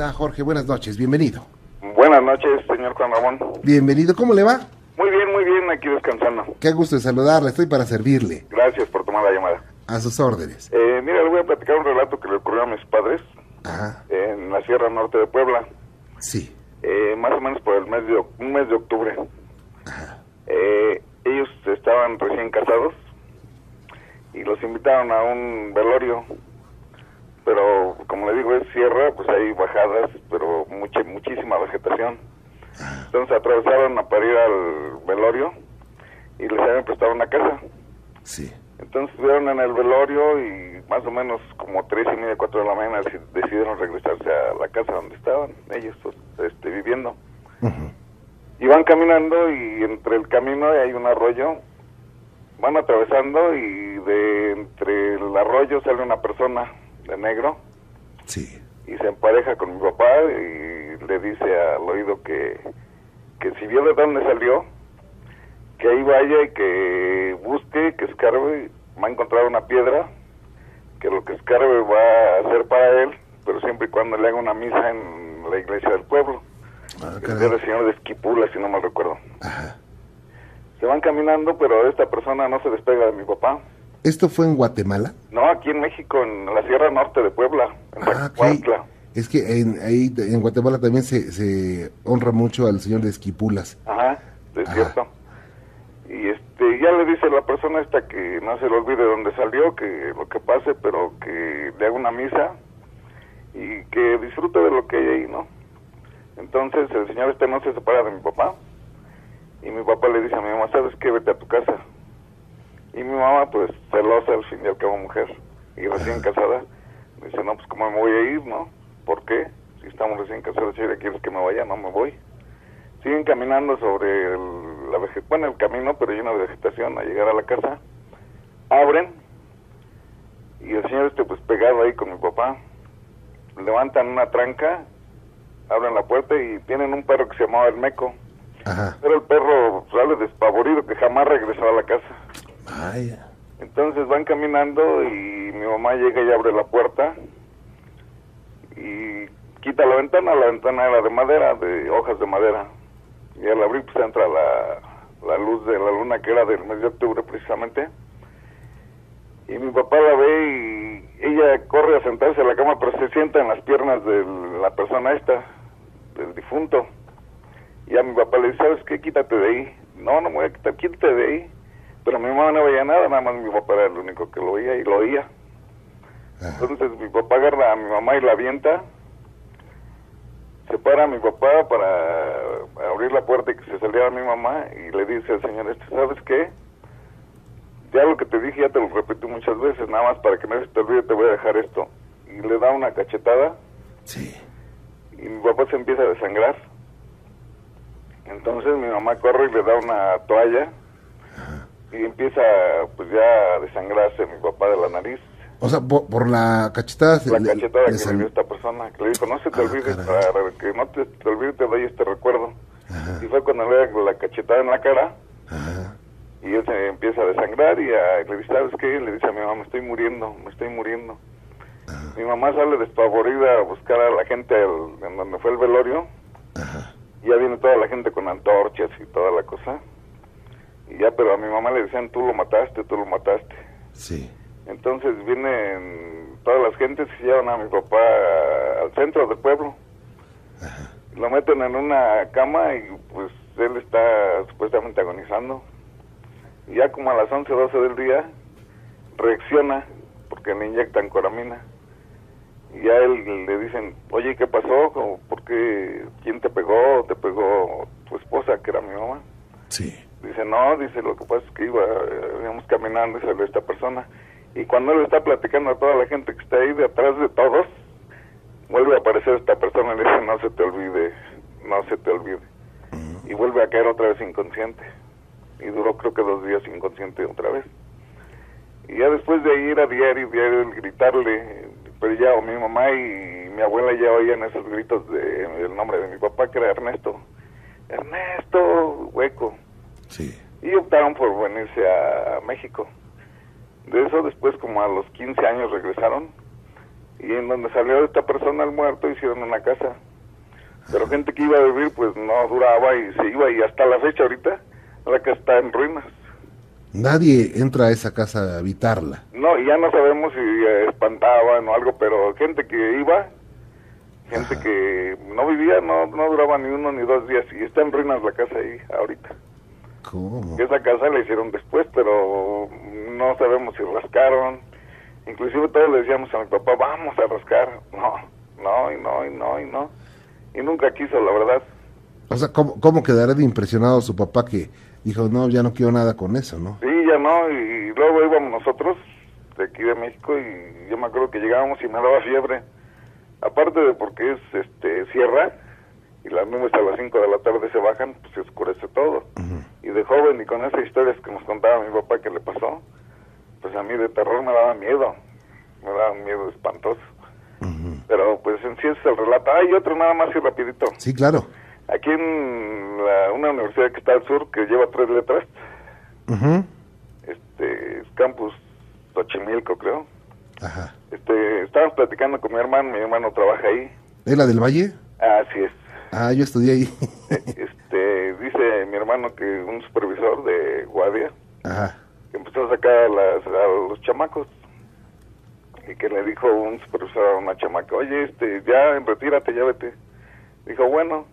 está Jorge? Buenas noches, bienvenido. Buenas noches, señor Juan Ramón. Bienvenido, ¿cómo le va? Muy bien, muy bien, aquí descansando. Qué gusto de saludarle, estoy para servirle. Gracias por tomar la llamada. A sus órdenes. Eh, mira, le voy a platicar un relato que le ocurrió a mis padres Ajá, en la Sierra Norte de Puebla, sí. eh, más o menos por el mes de, un mes de octubre. Eh, ellos estaban recién casados y los invitaron a un velorio, pero como le digo es sierra, pues hay bajadas, pero mucha, muchísima vegetación. Entonces atravesaron a para ir al velorio y les habían prestado una casa. Sí. Entonces estuvieron en el velorio y más o menos como tres y media, cuatro de la mañana deci- decidieron regresarse a la casa donde estaban ellos pues, este, viviendo. Ujú. Y van caminando y entre el camino hay un arroyo. Van atravesando y de entre el arroyo sale una persona de negro Sí. y se empareja con mi papá y le dice al oído que, que si vio de dónde salió, que ahí vaya y que busque, que escarbe, va a encontrar una piedra, que lo que escarbe va a hacer para él, pero siempre y cuando le haga una misa en la iglesia del pueblo. Ah, El señor de Esquipula, si no mal recuerdo. Ajá. Se van caminando, pero esta persona no se despega de mi papá. ¿Esto fue en Guatemala? No, aquí en México, en la Sierra Norte de Puebla, en Ah, ok. Zacuautla. Es que en, ahí en Guatemala también se, se honra mucho al señor de Esquipulas. Ajá, es Ajá. cierto. Y este, ya le dice la persona esta que no se le olvide dónde salió, que lo que pase, pero que le haga una misa y que disfrute de lo que hay ahí, ¿no? Entonces el señor este no se separa de mi papá y mi papá le dice a mi mamá, ¿sabes qué? Vete a tu casa. Y mi mamá, pues, celosa al fin y al cabo mujer y recién casada, dice, no, pues, ¿cómo me voy a ir, no? ¿Por qué? Si estamos recién casados, si quieres que me vaya, no me voy siguen caminando sobre el, la vege- bueno, el camino, pero lleno de vegetación, a llegar a la casa. Abren y el señor este pues pegado ahí con mi papá. Levantan una tranca, abren la puerta y tienen un perro que se llamaba el Meco. Ajá. Pero el perro sale despavorido que jamás regresó a la casa. Entonces van caminando y mi mamá llega y abre la puerta y quita la ventana. La ventana era de madera, de hojas de madera. Y al abrir pues entra la, la luz de la luna que era del mes de octubre precisamente. Y mi papá la ve y ella corre a sentarse a la cama pero se sienta en las piernas de la persona esta, del difunto. Y a mi papá le dice, ¿sabes qué? Quítate de ahí. No, no me voy a quitar, quítate de ahí. Pero mi mamá no veía nada, nada más mi papá era el único que lo oía y lo oía. Ajá. Entonces mi papá agarra a mi mamá y la avienta. Se para a mi papá para abrir la puerta y que se saliera mi mamá y le dice al señor este, ¿sabes qué? Ya lo que te dije ya te lo repetí muchas veces, nada más para que no se te olvide te voy a dejar esto. Y le da una cachetada Sí. y mi papá se empieza a desangrar. Entonces mi mamá corre y le da una toalla y empieza pues ya a desangrarse mi papá de la nariz. O sea, por, por la cachetada... La le- cachetada le que sal- le dio esta persona, que le dijo, no se te Ah, olvide, para que no te, te olvide te doy este recuerdo. Ajá. Y fue cuando le da la cachetada en la cara Ajá. y él se empieza a desangrar y a, le dice, ¿sabes qué? Le dice a mi mamá, me estoy muriendo, me estoy muriendo. Mi mamá sale despavorida a buscar a la gente al- en donde fue el velorio. Ajá. Y ya viene toda la gente con antorchas y toda la cosa. Y ya, pero a mi mamá le decían, tú lo mataste, tú lo mataste. Sí. Entonces vienen todas las gentes y llevan a mi papá al centro del pueblo. Lo meten en una cama y pues él está supuestamente agonizando. Y ya como a las 11 12 del día reacciona porque le inyectan coramina. Y ya él le dicen, oye, ¿qué pasó? ¿Por qué? ¿Quién te pegó? ¿Te pegó tu esposa, que era mi mamá? Sí. Dice, no, dice, lo que pasa es que iba, eh, íbamos caminando y salió esta persona. Y cuando él está platicando a toda la gente que está ahí de atrás de todos, vuelve a aparecer esta persona y le dice, no se te olvide, no se te olvide. Y vuelve a caer otra vez inconsciente. Y duró creo que dos días inconsciente otra vez. Y ya después de ir a diario, diario, el gritarle, pero ya o mi mamá y mi abuela ya oían esos gritos de el nombre de mi papá, que era Ernesto. Ernesto, hueco Sí. y optaron por venirse a México. De eso después como a los 15 años regresaron y en donde salió esta persona el muerto hicieron una casa. Pero gente que iba a vivir pues no duraba y se iba y hasta la fecha ahorita la casa está en ruinas. Nadie entra a esa casa a habitarla. No, y ya no sabemos si eh, espantaban o algo, pero gente que iba, gente Ajá. que no vivía, no, no duraba ni uno ni dos días y está en ruinas la casa ahí ahorita. ¿Cómo? Esa casa la hicieron después, pero no sabemos si rascaron. Inclusive todos le decíamos a mi papá, vamos a rascar. No, no, y no, y no, y no. Y nunca quiso, la verdad. O sea, ¿cómo, cómo quedará de impresionado su papá que dijo, no, ya no quiero nada con eso, ¿no? Sí, ya no, y luego íbamos nosotros de aquí de México y yo me acuerdo que llegábamos y me daba fiebre. Aparte de porque es este sierra y las nubes a las 5 de la tarde se bajan, pues se oscurece todo. Y de joven y con esas historias que nos contaba mi papá que le pasó, pues a mí de terror me daba miedo, me daba un miedo espantoso. Pero pues en sí es el relato. Hay otro nada más y rapidito. Sí, claro. Aquí en la- una universidad que está al sur, que lleva tres letras, Ujú. este, es Campus Xochimilco creo. Ajá. Este, estábamos platicando con mi hermano, mi hermano trabaja ahí. ¿Es la del Valle? Así es. Ah, yo estudié ahí. Este, dice mi hermano que un supervisor de guardia Ajá. que empezó a sacar a, las- a los chamacos y que le dijo un supervisor a una chamaca, oye, este, ya retírate, ya vete. Dijo, bueno,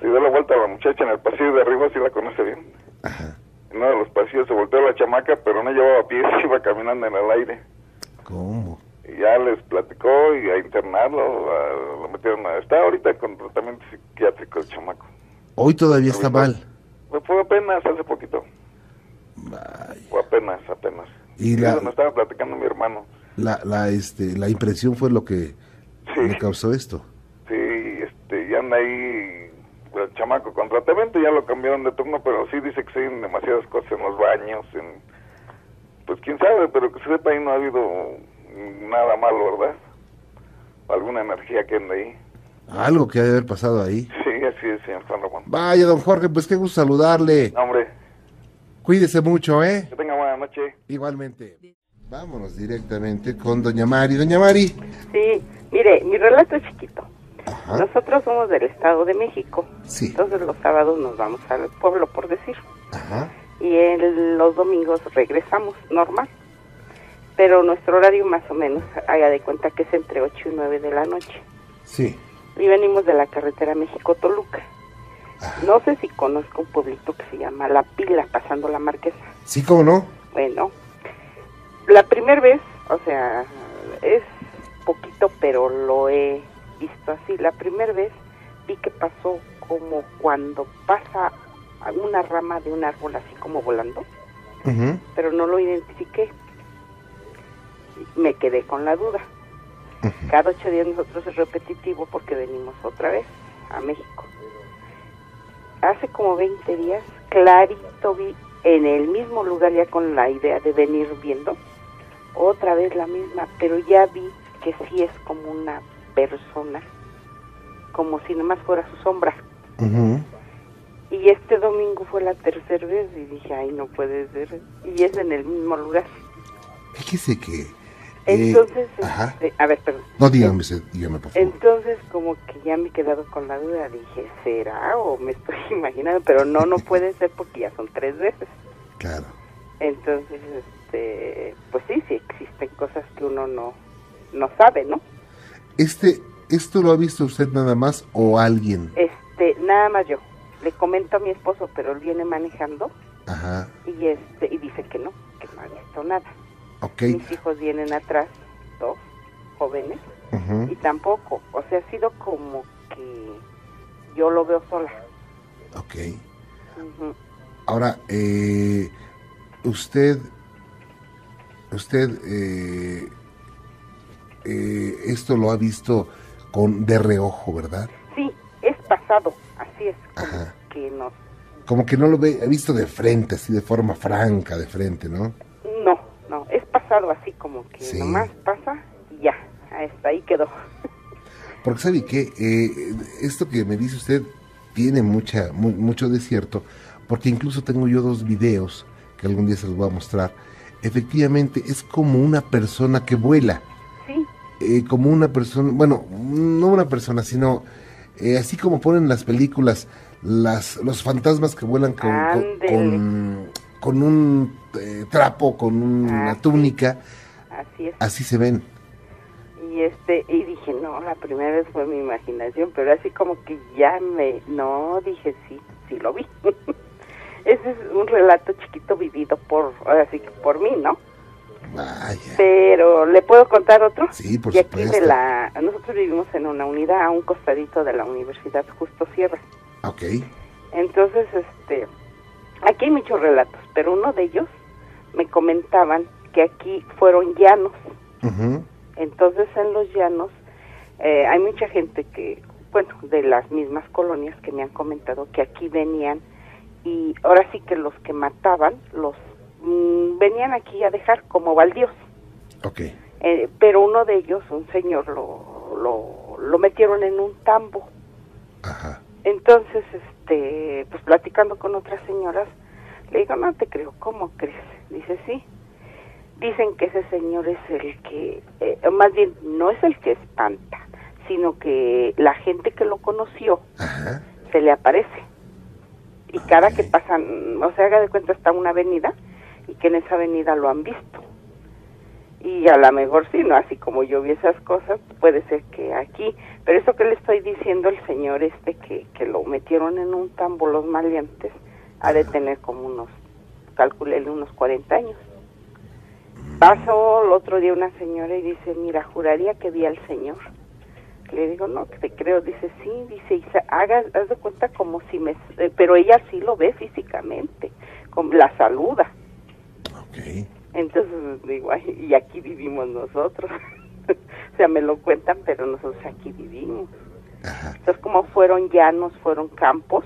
se dio la vuelta a la muchacha en el pasillo de arriba, si la conoce bien. Ajá. En uno de los pasillos se volteó la chamaca, pero no llevaba pies, iba caminando en el aire. ¿Cómo? Ya les platicó y a internarlo, a- lo metieron a... Está ahorita con tratamiento psiquiátrico el chamaco. Hoy todavía está mal. Fue- Fue apenas hace poquito, Vaya. fue apenas, apenas. Y la- eso me estaba platicando mi hermano. La, la, este, la impresión fue lo que Sí. le causó esto. Sí, este, ya anda ahí el chamaco con tratamiento, ya lo cambiaron de turno, pero sí dice que se demasiadas cosas en los baños, en, pues quién sabe, pero que sepa ahí no ha habido nada malo, ¿verdad? Alguna energía que anda ahí. Algo que ha de haber pasado ahí. Sí, así es, señor San Ramón. Vaya, don Jorge, pues qué gusto saludarle. No, hombre, Cuídese mucho, ¿eh? que tenga buena noche. Igualmente. Vámonos directamente con doña Mari. Doña Mari. Sí, mire, mi relato es chiquito. Ajá. Nosotros somos del Estado de México. Sí. Entonces los sábados nos vamos al pueblo, por decir. Ajá. Y el- los domingos regresamos, normal. Pero nuestro horario más o menos, haga de cuenta que es entre 8 y 9 de la noche. Sí. Y venimos de la carretera México-Toluca. No sé si conozco un pueblito que se llama La Pila, pasando la Marquesa. Sí, ¿cómo no? Bueno, la primera vez, o sea, es poquito, pero lo he visto así. La primera vez vi que pasó como cuando pasa una rama de un árbol así como volando, Ujú. pero no lo identifiqué. Me quedé con la duda. Cada ocho días nosotros es repetitivo porque venimos otra vez a México. Hace como 20 días, clarito vi en el mismo lugar ya con la idea de venir viendo, otra vez la misma, pero ya vi que sí es como una persona, como si nomás fuera su sombra. Y este domingo fue la tercera vez y dije, ay, no puede ser. Y es en el mismo lugar. Fíjese que... Entonces, este, a ver, perdón. No, dígame, dígame, por favor. Entonces, como que ya me he quedado con la duda, dije, ¿será o me estoy imaginando? Pero no, no puede ser porque ya son tres veces. Claro. Entonces, este, pues sí, sí existen cosas que uno no, no sabe, ¿no? Este, ¿Esto lo ha visto usted nada más o alguien? Este, nada más yo. Le comento a mi esposo, pero él viene manejando Ajá. y este y dice que no, que no ha visto nada. Mis hijos vienen atrás, dos jóvenes, y tampoco, o sea, ha sido como que yo lo veo sola. Ok. Ahora, eh, usted, usted, eh, eh, esto lo ha visto con de reojo, ¿verdad? Sí, es pasado, así es como Ajá. que nos... Como que no lo ve, ha visto de frente, así de forma franca, de frente, ¿no? Pasado así como que Sí. nomás pasa y ya, hasta ahí quedó. Porque sabe que esto que me dice usted tiene mucha, mu- mucho de cierto, porque incluso tengo yo dos videos que algún día se los voy a mostrar. Efectivamente, es como una persona que vuela. Sí, eh, como una persona, bueno, no una persona, sino eh, así como ponen las películas, las, los fantasmas que vuelan con, con, con, con un eh, trapo, con una túnica, Así es. así se ven. Y este y dije, no, la primera vez fue mi imaginación, pero así como que ya me no, dije, sí, sí lo vi. Ese es un relato chiquito vivido por así que por mí, ¿no? Vaya. Pero le puedo contar otro? Sí, por y aquí supuesto. de la nosotros vivimos en una unidad a un costadito de la Universidad Justo Sierra. Ok. Entonces, este, aquí hay muchos relatos, pero uno de ellos me comentaban que aquí fueron llanos. Entonces, en los llanos eh, hay mucha gente que, bueno, de las mismas colonias que me han comentado que aquí venían y ahora sí que los que mataban los mm, venían aquí a dejar como baldíos. Eh, pero uno de ellos, un señor, lo, lo, lo metieron en un tambo. Ajá. Entonces, este, pues platicando con otras señoras, le digo, no te creo, ¿cómo crees? Dice, sí. Dicen que ese señor es el que, eh, más bien, no es el que espanta, sino que la gente que lo conoció Ajá. se le aparece. Y cada que pasan, o sea, haga de cuenta, está una avenida y que en esa avenida lo han visto. Y a lo mejor sí, ¿no? Así como yo vi esas cosas, puede ser que aquí. Pero eso que le estoy diciendo el señor este que, que lo metieron en un tambo los maleantes, ha de tener como unos, calculele unos 40 años. Pasó el otro día una señora y dice, mira, juraría que vi al señor. Le digo, no, que te creo. Dice, sí, dice, y haga, haz de cuenta como si me... eh, pero ella sí lo ve físicamente, como la saluda. Ok. Entonces digo, "Ay, y aquí vivimos nosotros. o sea, me lo cuentan, pero nosotros aquí vivimos. Ajá. Entonces, como fueron llanos, fueron campos,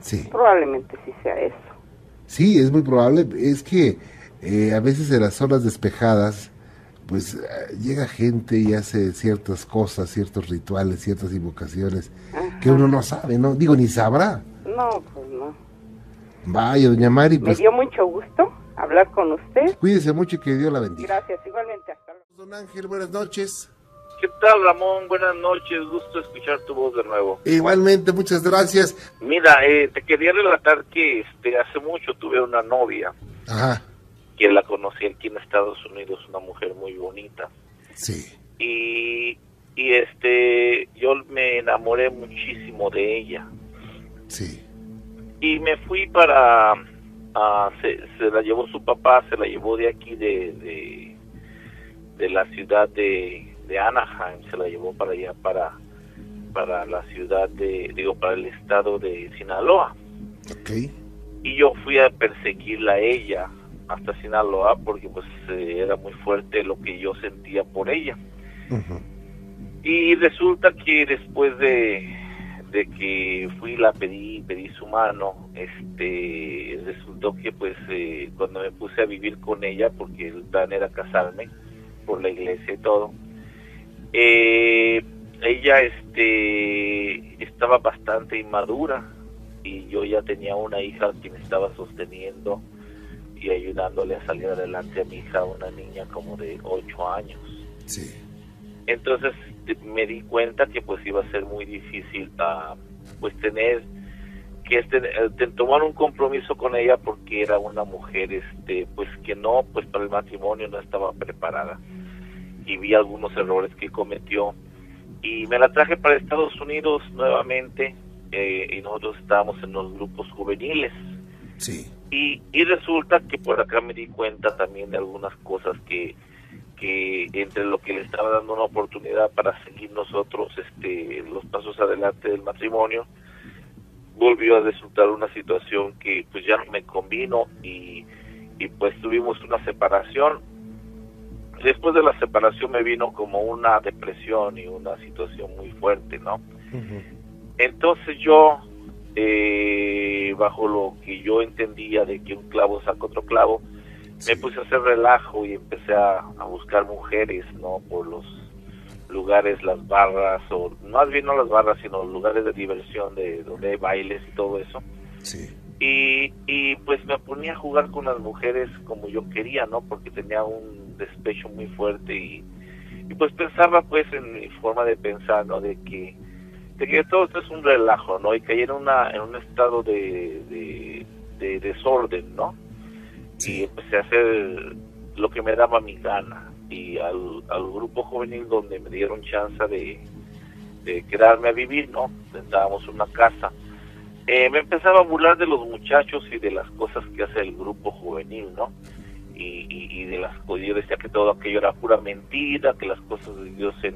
Sí. probablemente sí sea eso. Sí, es muy probable. Es que eh, a veces en las zonas despejadas, pues eh, llega gente y hace ciertas cosas, ciertos rituales, ciertas invocaciones que uno no sabe, ¿no? Digo, ni sabrá. No, pues no. Vaya, doña Mari, Me pues dio mucho gusto hablar con usted. cuídese mucho y que Dios la bendiga. Gracias, igualmente. Hasta luego. Don Ángel, buenas noches. ¿Qué tal, Ramón? Buenas noches, gusto escuchar tu voz de nuevo. Igualmente, muchas gracias. Mira, eh, te quería relatar que este, hace mucho tuve una novia Ajá, que la conocí aquí en Estados Unidos, una mujer muy bonita. sí. Y, y este, yo me enamoré muchísimo de ella. Sí. Y me fui para, ah, se, se la llevó su papá, se la llevó de aquí, de, de, de la ciudad de, de Anaheim, se la llevó para allá, para, para la ciudad de, digo, para el estado de Sinaloa. Ok. Y yo fui a perseguirla a ella hasta Sinaloa porque pues eh, era muy fuerte lo que yo sentía por ella. Y resulta que después de, de que fui la pedí, pedí su mano, este, resultó que pues eh, cuando me puse a vivir con ella, porque el plan era casarme por la iglesia y todo, eh, ella este, estaba bastante inmadura y yo ya tenía una hija que me estaba sosteniendo y ayudándole a salir adelante a mi hija, una niña como de 8 años. Sí. Entonces me di cuenta que pues iba a ser muy difícil ah, pues tener que este, eh, tomar un compromiso con ella porque era una mujer este pues que no pues para el matrimonio no estaba preparada y vi algunos errores que cometió y me la traje para Estados Unidos nuevamente eh, y nosotros estábamos en los grupos juveniles Sí. y, y resulta que por acá me di cuenta también de algunas cosas que, que entre lo que le estaba dando una oportunidad para seguir nosotros este, los pasos adelante del matrimonio, volvió a resultar una situación que pues ya no me convino y, y pues tuvimos una separación. Después de la separación me vino como una depresión y una situación muy fuerte, ¿no? Entonces yo, eh, bajo lo que yo entendía de que un clavo saca otro clavo, me puse a hacer relajo y empecé a, a buscar mujeres, ¿no? Por los lugares, las barras, o más bien no las barras, sino lugares de diversión, de donde hay bailes y todo eso. Sí. Y, y pues me ponía a jugar con las mujeres como yo quería, ¿no? Porque tenía un despecho muy fuerte y, Y pues pensaba pues en mi forma de pensar, ¿no? De que, de que todo esto es un relajo, ¿no? Y caí en, una, en un estado de, de, desorden, ¿no? Y empecé a hacer lo que me daba mi gana. Y al, al grupo juvenil donde me dieron chance de, de quedarme a vivir, ¿no? Estábamos en una casa. Eh, me empezaba a burlar de los muchachos y de las cosas que hace el grupo juvenil, ¿no? Y, y, de las cosas, yo decía que todo aquello era pura mentira, que las cosas de Dios en,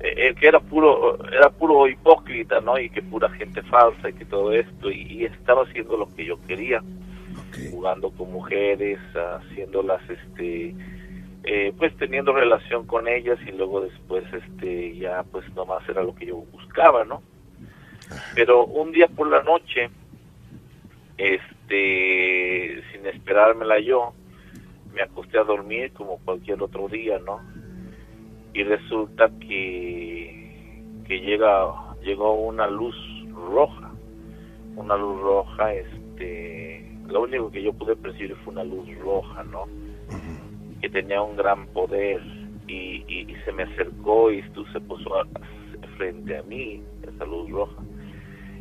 eh, eh, que era puro, era puro hipócrita, ¿no? Y que pura gente falsa y que todo esto, y, estaba haciendo lo que yo quería, jugando con mujeres, haciéndolas, este, eh, pues teniendo relación con ellas y luego después este ya pues nomás era lo que yo buscaba no pero un día por la noche este sin esperármela yo me acosté a dormir como cualquier otro día no y resulta que que llega llegó una luz roja una luz roja este lo único que yo pude percibir fue una luz roja no que tenía un gran poder y, se me acercó y tú se puso frente a mí, esa luz roja.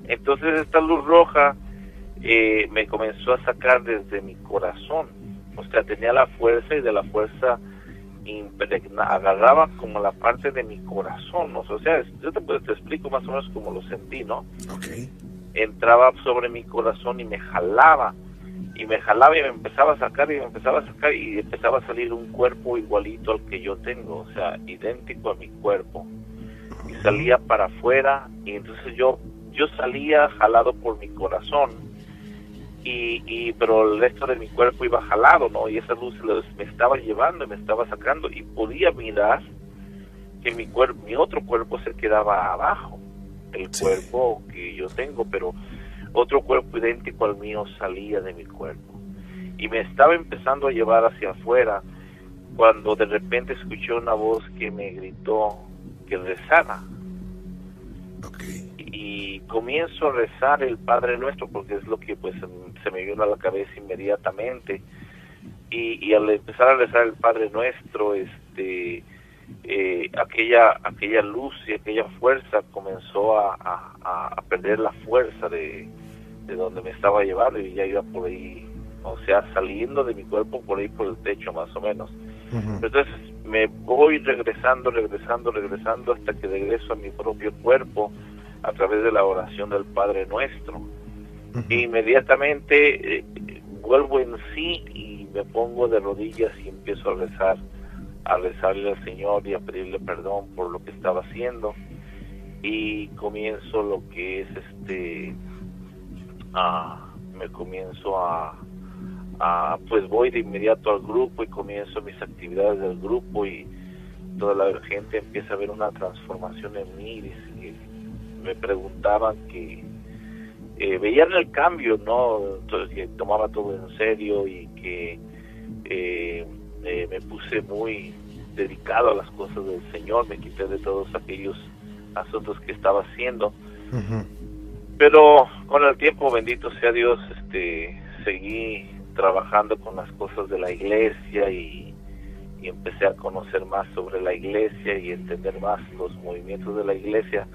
Entonces esta luz roja eh, me comenzó a sacar desde mi corazón, o sea, tenía la fuerza y de la fuerza agarraba como la parte de mi corazón, o sea, yo te, te, explico más o menos como lo sentí, ¿no? Entraba sobre mi corazón y me jalaba y me jalaba y me empezaba a sacar y me empezaba a sacar y empezaba a salir un cuerpo igualito al que yo tengo, o sea, idéntico a mi cuerpo. Y salía para afuera y entonces yo yo salía jalado por mi corazón y, y pero el resto de mi cuerpo iba jalado, ¿no? Y esa luz me estaba llevando me estaba sacando y podía mirar que mi cuerpo, mi otro cuerpo se quedaba abajo, el cuerpo que yo tengo, pero otro cuerpo idéntico al mío salía de mi cuerpo y me estaba empezando a llevar hacia afuera cuando de repente escuché una voz que me gritó que rezara. Y comienzo a rezar el Padre Nuestro porque es lo que pues se me vino a la cabeza inmediatamente. Y, y al empezar a rezar el Padre Nuestro, este, eh, aquella aquella luz y aquella fuerza comenzó a, a perder la fuerza de, de donde me estaba llevando y ya iba por ahí, o sea, saliendo de mi cuerpo por ahí por el techo más o menos. Entonces me voy regresando, regresando, regresando hasta que regreso a mi propio cuerpo a través de la oración del Padre Nuestro. inmediatamente eh, vuelvo en sí y me pongo de rodillas y empiezo a rezar, a rezarle al Señor y a pedirle perdón por lo que estaba haciendo. Y comienzo lo que es este me comienzo a, pues voy de inmediato al grupo y comienzo mis actividades del grupo y toda la gente empieza a ver una transformación en mí y, me preguntaban que eh, veían el cambio, ¿no? Entonces, que tomaba todo en serio y que eh, eh, me puse muy dedicado a las cosas del Señor, me quité de todos aquellos asuntos que estaba haciendo. Pero con el tiempo bendito sea Dios este seguí trabajando con las cosas de la iglesia y, empecé a conocer más sobre la iglesia y entender más los movimientos de la iglesia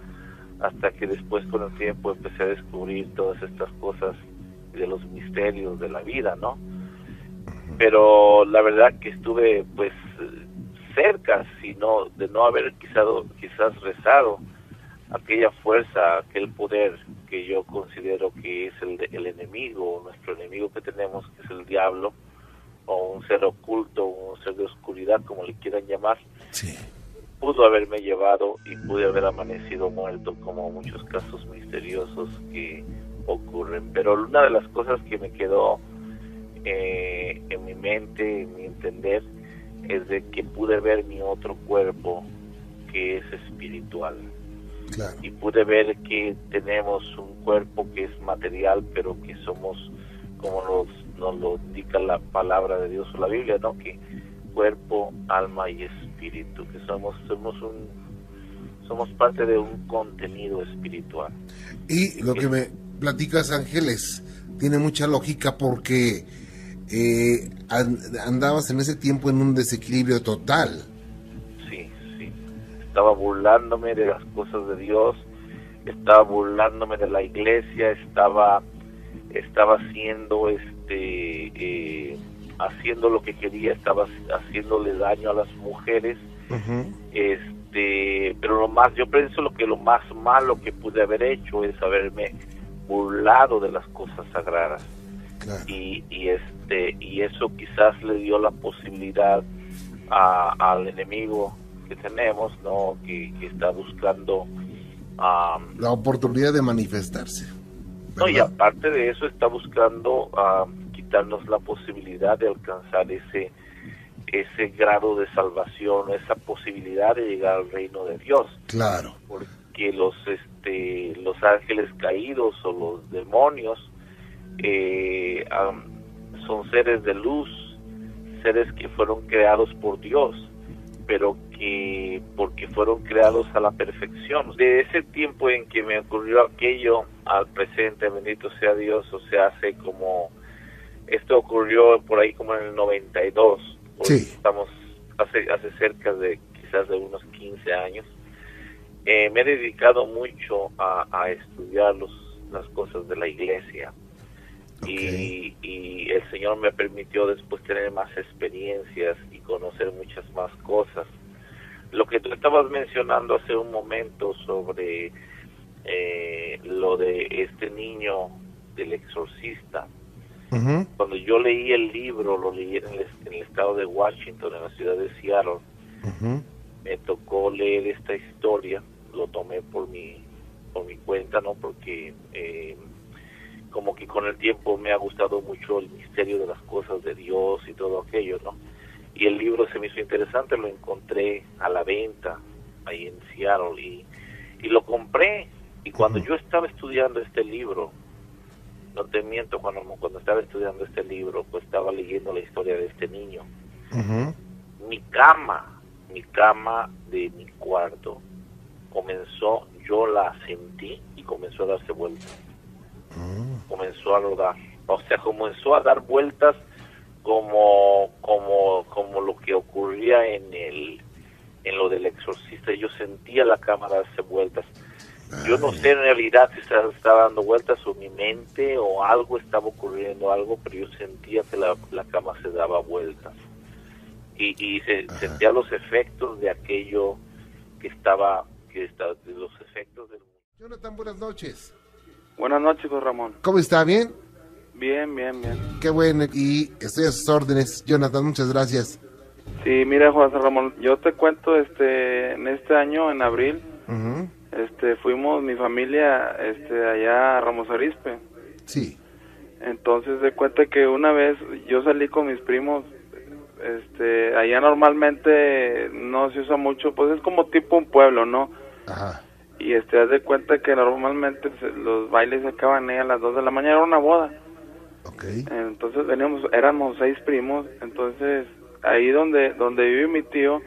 hasta que después con el tiempo empecé a descubrir todas estas cosas de los misterios de la vida, ¿no? Pero la verdad que estuve pues cerca, sino de no haber quizás, quizás rezado aquella fuerza, aquel poder que yo considero que es el, el enemigo, nuestro enemigo que tenemos, que es el diablo, o un ser oculto, un ser de oscuridad, como le quieran llamar, pudo haberme llevado y pude haber amanecido muerto, como muchos casos misteriosos que ocurren. Pero una de las cosas que me quedó eh, en mi mente, en mi entender, es de que pude ver mi otro cuerpo que es espiritual y pude ver que tenemos un cuerpo que es material, pero que somos, como nos, nos lo indica la palabra de Dios o la Biblia, ¿no? Que cuerpo, alma y espíritu, que somos, somos un somos parte de un contenido espiritual. Y lo que me platicas, Ángeles, tiene mucha lógica porque eh, andabas en ese tiempo en un desequilibrio total. Sí, estaba burlándome de las cosas de Dios, estaba burlándome de la iglesia, estaba estaba haciendo este eh, haciendo lo que quería, estaba haciéndole daño a las mujeres. Este, pero lo más, yo pienso lo que lo más malo que pude haber hecho es haberme burlado de las cosas sagradas. Y, y este y eso quizás le dio la posibilidad al enemigo que tenemos, ¿no? Que, está buscando la oportunidad de manifestarse. No, y aparte de eso está buscando quitarnos la posibilidad de alcanzar ese ese grado de salvación, esa posibilidad de llegar al reino de Dios. Claro. Porque los este los ángeles caídos o los demonios eh, son seres de luz, seres que fueron creados por Dios, pero que porque fueron creados a la perfección. De ese tiempo en que me ocurrió aquello al presente, bendito sea Dios, o sea, hace como esto ocurrió por ahí como en el 92. Sí. Estamos hace hace cerca de quizás de unos 15 años. Eh, me he dedicado mucho a, a estudiar los, las cosas de la iglesia y, el Señor me permitió después tener más experiencias y conocer muchas más cosas. Lo que tú estabas mencionando hace un momento sobre eh, lo de este niño del exorcista, cuando yo leí el libro, lo leí en el, estado de Washington, en la ciudad de Seattle, me tocó leer esta historia, lo tomé por mi, por mi cuenta, ¿no? Porque... Eh, como que con el tiempo me ha gustado mucho el misterio de las cosas de Dios y todo aquello, ¿no? Y el libro se me hizo interesante, lo encontré a la venta ahí en Seattle y, y lo compré. Y cuando yo estaba estudiando este libro, no te miento, cuando, cuando estaba estudiando este libro, pues estaba leyendo la historia de este niño. Mi cama, mi cama de mi cuarto, comenzó, yo la sentí y comenzó a darse vuelta comenzó a rodar. O sea, comenzó a dar vueltas como, como, como lo que ocurría en el en lo del exorcista. Yo sentía la cámara darse vueltas. Yo no sé en realidad si estaba, estaba dando vueltas o mi mente o algo estaba ocurriendo, algo, pero yo sentía que la, la cama se daba vueltas. Y, y se, sentía los efectos de aquello que estaba, que estaba, de los efectos del... Jonathan, buenas noches. Buenas noches, José Ramón. ¿Cómo está? ¿Bien? Bien, bien, bien. Qué bueno, y estoy a sus órdenes. Jonathan, muchas gracias. Sí, mira, José Ramón, yo te cuento, este, en este año, en abril, este, fuimos mi familia, este, allá a Ramos Arispe. Sí. Entonces, de cuenta que una vez yo salí con mis primos, este, allá normalmente no se usa mucho, pues es como tipo un pueblo, ¿no? Ajá y este haz de cuenta que normalmente los bailes se acaban a las 2 de la mañana era una boda okay. entonces veníamos éramos seis primos entonces ahí donde donde vive mi tío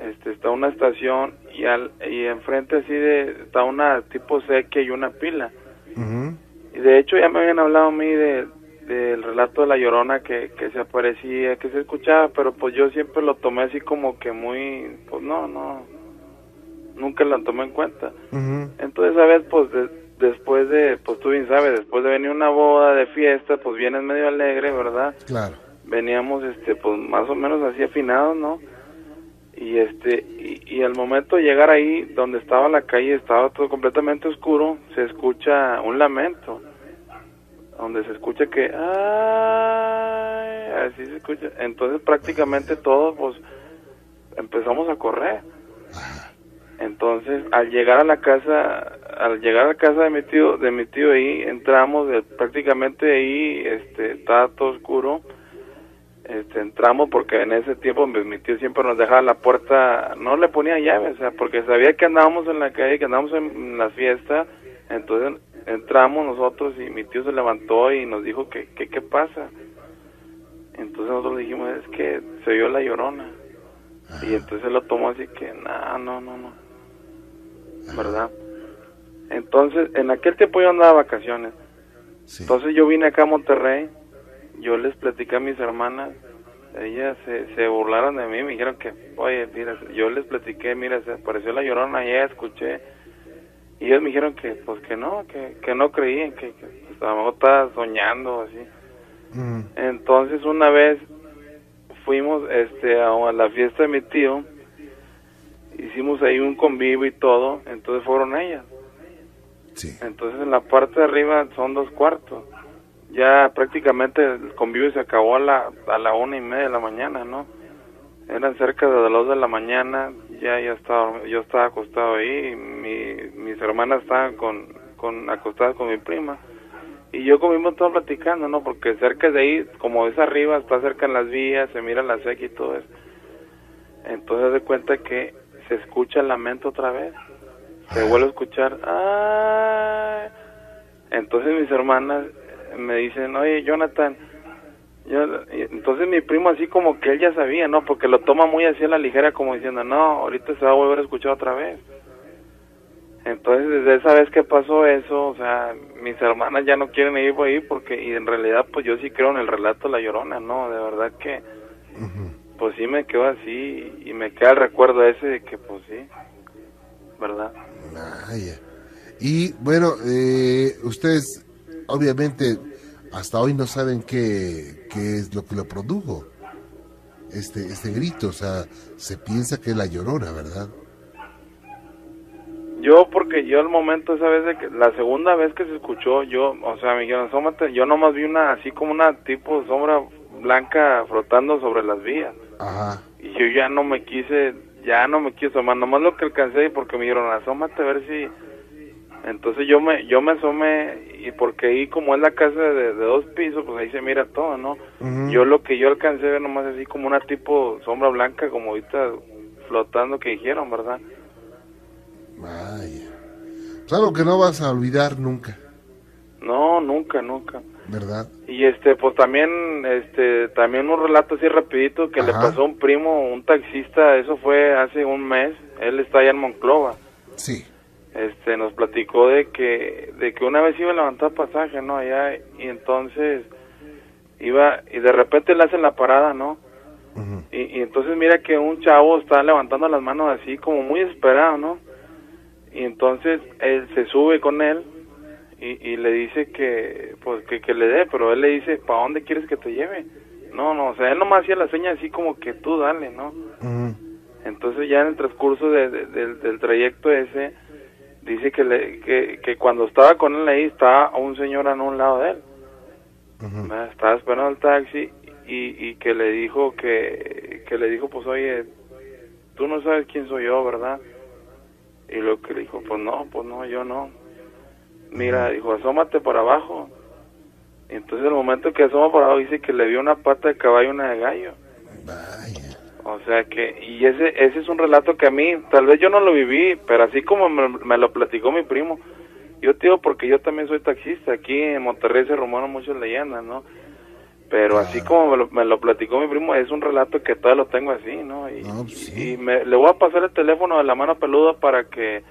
este está una estación y al y enfrente así de está una tipo sequía y una pila y de hecho ya me habían hablado a mí de del relato de la llorona que, que se aparecía que se escuchaba pero pues yo siempre lo tomé así como que muy pues no no nunca la tomé en cuenta. Entonces, a veces, pues después de, pues tú bien sabes, después de venir una boda de fiesta, pues vienes medio alegre, ¿verdad? Claro. Veníamos, este, pues más o menos así afinados, ¿no? Y este, y, al momento de llegar ahí, donde estaba la calle, estaba todo completamente oscuro, se escucha un lamento, donde se escucha que, ay, así se escucha. Entonces prácticamente todos, pues, empezamos a correr. Entonces, al llegar a la casa, al llegar a la casa de mi tío, de mi tío ahí, entramos, prácticamente ahí, este, estaba todo oscuro, este, entramos porque en ese tiempo mi, tío siempre nos dejaba la puerta, no le ponía llave, o sea, porque sabía que andábamos en la calle, que andábamos en la fiesta, entonces entramos nosotros y mi tío se levantó y nos dijo que, que qué pasa. Entonces nosotros dijimos, es que se oyó la llorona. Y entonces él lo tomó así que, no, no, no, no. ¿verdad? Entonces, en aquel tiempo yo andaba de vacaciones. Entonces yo vine acá a Monterrey, yo les platicé a mis hermanas, ellas se, se burlaron de mí, me dijeron que, oye, mira, yo les platiqué, mira, se apareció la llorona, ya escuché, y ellos me dijeron que, pues que no, que, que no creían, que, que pues, a lo mejor estaba soñando, así. Mm, Entonces una vez fuimos este a la fiesta de mi tío, hicimos ahí un convivio y todo, entonces fueron ellas. sí. Entonces en la parte de arriba son dos cuartos. Ya prácticamente el convivio se acabó a la, a la una y media de la mañana, ¿no? Eran cerca de las dos de la mañana, ya, ya estaba, yo estaba acostado ahí, mi, mis hermanas estaban con, con, acostadas con mi prima. Y yo comimos todo platicando, ¿no? Porque cerca de ahí, como es arriba, está cerca en las vías, se mira la seca y todo eso. Entonces de cuenta que se escucha el lamento otra vez. Se vuelve a escuchar, ¡ay! Entonces mis hermanas me dicen, oye, Jonathan, yo- entonces mi primo así como que él ya sabía, ¿no? Porque lo toma muy así a la ligera como diciendo, no, ahorita se va a volver a escuchar otra vez. Entonces desde esa vez que pasó eso, o sea, mis hermanas ya no quieren ir por ahí porque, y en realidad pues yo sí creo en el relato La Llorona, ¿no? De verdad que, pues sí me quedo así y me queda el recuerdo ese de que pues sí, ¿verdad? Vaya. Y bueno, eh, ustedes obviamente hasta hoy no saben qué, qué es lo que lo produjo. Este, este grito, o sea, se piensa que es la llorona, ¿verdad? Yo, porque yo al momento esa vez de que, la segunda vez que se escuchó, yo, o sea, me dijeron, asómate, yo nomás vi una, así como una tipo sombra blanca flotando sobre las vías. Ajá. Y yo ya no me quise, ya no me quise asomar, nomás lo que alcancé porque me dijeron, asómate a ver si... Entonces yo me yo me asomé y porque ahí como es la casa de, de dos pisos, pues ahí se mira todo, ¿no? Yo lo que yo alcancé a ver nomás así como una tipo sombra blanca, como ahorita flotando que dijeron, ¿verdad? Vaya. Pues algo que no vas a olvidar nunca, No, nunca, nunca. ¿verdad? Y este, pues también, este, también un relato así rapidito que le pasó a un primo, un taxista, eso fue hace un mes, él está allá en Monclova, Sí. Este, nos platicó de que, de que una vez iba a levantar pasaje, ¿no? Allá, y entonces iba, y de repente le hacen la parada, ¿no? Y, y entonces mira que un chavo está levantando las manos así como muy desesperado, ¿no? Y entonces él se sube con él y, y le dice que pues que, que le dé, pero él le dice, ¿para dónde quieres que te lleve? No, no, o sea, él nomás hacía la seña así como que tú dale, ¿no? Entonces ya en el transcurso de- de- del, del trayecto ese, dice que, le, que, que cuando estaba con él ahí estaba un señor a un lado de él. ¿verdad? Estaba esperando el taxi y, y que le dijo que, que le dijo pues oye, tú no sabes quién soy yo, ¿verdad? Y lo que le dijo, pues no, pues no, yo no. Mira, dijo, asómate por abajo. Y entonces el momento que asoma por abajo dice que le vio una pata de caballo y una de gallo. O sea que, y ese, ese es un relato que a mí, tal vez yo no lo viví, pero así como me, me lo platicó mi primo, yo te digo porque yo también soy taxista, aquí en Monterrey se rumoran muchas leyendas, ¿no? Pero así Claro. como me lo, me lo platicó mi primo, es un relato que todavía lo tengo así, ¿no? Y, No, pues sí. y me, le voy a pasar el teléfono de la mano peluda para que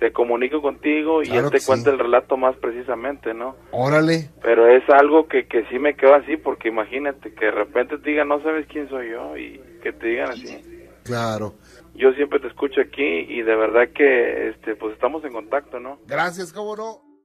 se comunique contigo y Claro él te cuente sí. el relato más precisamente, ¿no? Órale. Pero es algo que, que sí me quedó así, porque imagínate que de repente te digan, no sabes quién soy yo, y que te digan así. Claro. Yo siempre te escucho aquí y de verdad que, este, pues estamos en contacto, ¿no? Gracias, cómo no.